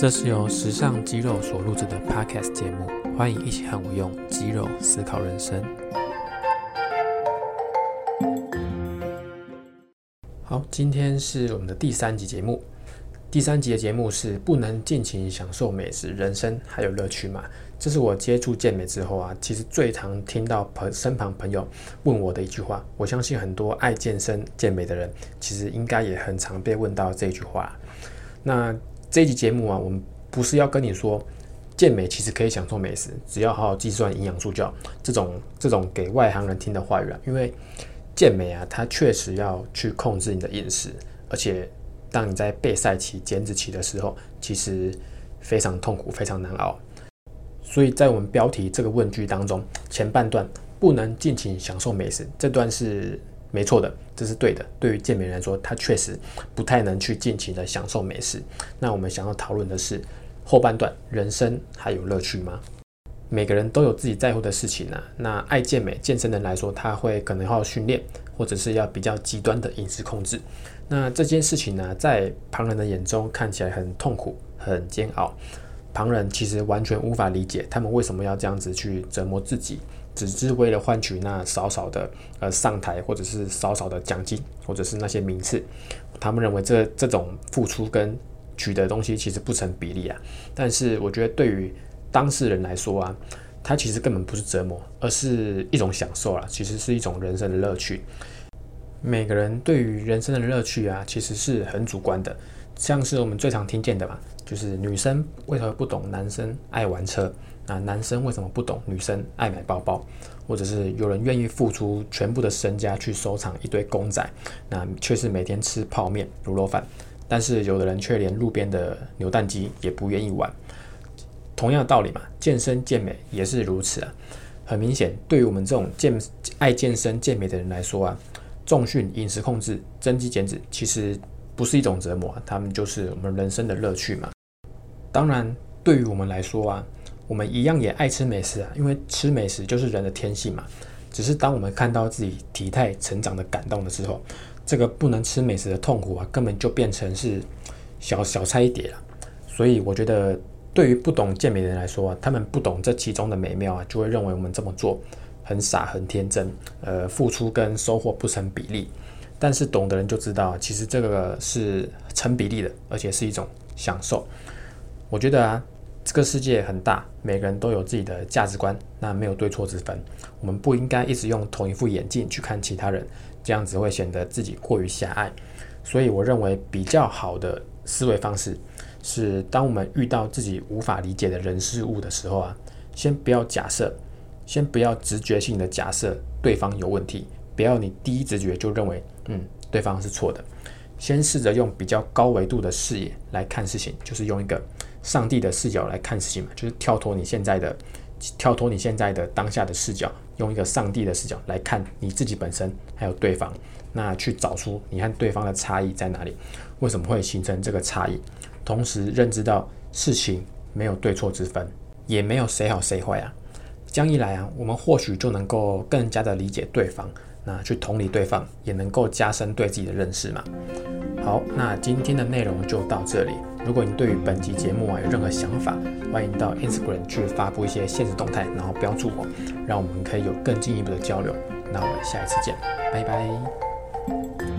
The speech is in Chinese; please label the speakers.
Speaker 1: 这是由时尚肌肉所录制的 Podcast 节目，欢迎一起和我用肌肉思考人生。好，今天是我们的第三集节目。第三集的节目是不能尽情享受美食，人生还有乐趣吗？这是我接触健美之后啊，其实最常听到朋身旁朋友问我的一句话。我相信很多爱健身健美的人，其实应该也很常被问到这句话。那这一集节目啊，我们不是要跟你说健美其实可以享受美食，只要好好计算营养素就好。这种这种给外行人听的话语啊，因为健美啊，它确实要去控制你的饮食，而且。当你在备赛期、减脂期的时候，其实非常痛苦、非常难熬。所以在我们标题这个问句当中，前半段不能尽情享受美食，这段是没错的，这是对的。对于健美人来说，他确实不太能去尽情的享受美食。那我们想要讨论的是后半段，人生还有乐趣吗？每个人都有自己在乎的事情呢。那爱健美、健身人来说，他会可能要训练，或者是要比较极端的饮食控制。那这件事情呢，在旁人的眼中看起来很痛苦、很煎熬。旁人其实完全无法理解他们为什么要这样子去折磨自己，只是为了换取那少少的呃上台，或者是少少的奖金，或者是那些名次。他们认为这这种付出跟取得东西其实不成比例啊。但是我觉得对于当事人来说啊，他其实根本不是折磨，而是一种享受啊，其实是一种人生的乐趣。每个人对于人生的乐趣啊，其实是很主观的。像是我们最常听见的嘛，就是女生为什么不懂男生爱玩车？那男生为什么不懂女生爱买包包？或者是有人愿意付出全部的身家去收藏一堆公仔，那却是每天吃泡面、卤肉饭。但是有的人却连路边的扭蛋机也不愿意玩。同样的道理嘛，健身健美也是如此啊。很明显，对于我们这种健爱健身健美的人来说啊。重训、饮食控制、增肌减脂，其实不是一种折磨，他们就是我们人生的乐趣嘛。当然，对于我们来说啊，我们一样也爱吃美食啊，因为吃美食就是人的天性嘛。只是当我们看到自己体态成长的感动的时候，这个不能吃美食的痛苦啊，根本就变成是小小菜一碟了。所以，我觉得对于不懂健美的人来说啊，他们不懂这其中的美妙啊，就会认为我们这么做。很傻，很天真，呃，付出跟收获不成比例。但是懂的人就知道，其实这个是成比例的，而且是一种享受。我觉得啊，这个世界很大，每个人都有自己的价值观，那没有对错之分。我们不应该一直用同一副眼镜去看其他人，这样子会显得自己过于狭隘。所以我认为比较好的思维方式是，当我们遇到自己无法理解的人事物的时候啊，先不要假设。先不要直觉性的假设对方有问题，不要你第一直觉就认为嗯对方是错的。先试着用比较高维度的视野来看事情，就是用一个上帝的视角来看事情嘛，就是跳脱你现在的跳脱你现在的当下的视角，用一个上帝的视角来看你自己本身还有对方，那去找出你和对方的差异在哪里，为什么会形成这个差异，同时认知到事情没有对错之分，也没有谁好谁坏啊。这样一来啊，我们或许就能够更加的理解对方，那去同理对方，也能够加深对自己的认识嘛。好，那今天的内容就到这里。如果你对于本集节目啊有任何想法，欢迎到 Instagram 去发布一些现实动态，然后标注我，让我们可以有更进一步的交流。那我们下一次见，拜拜。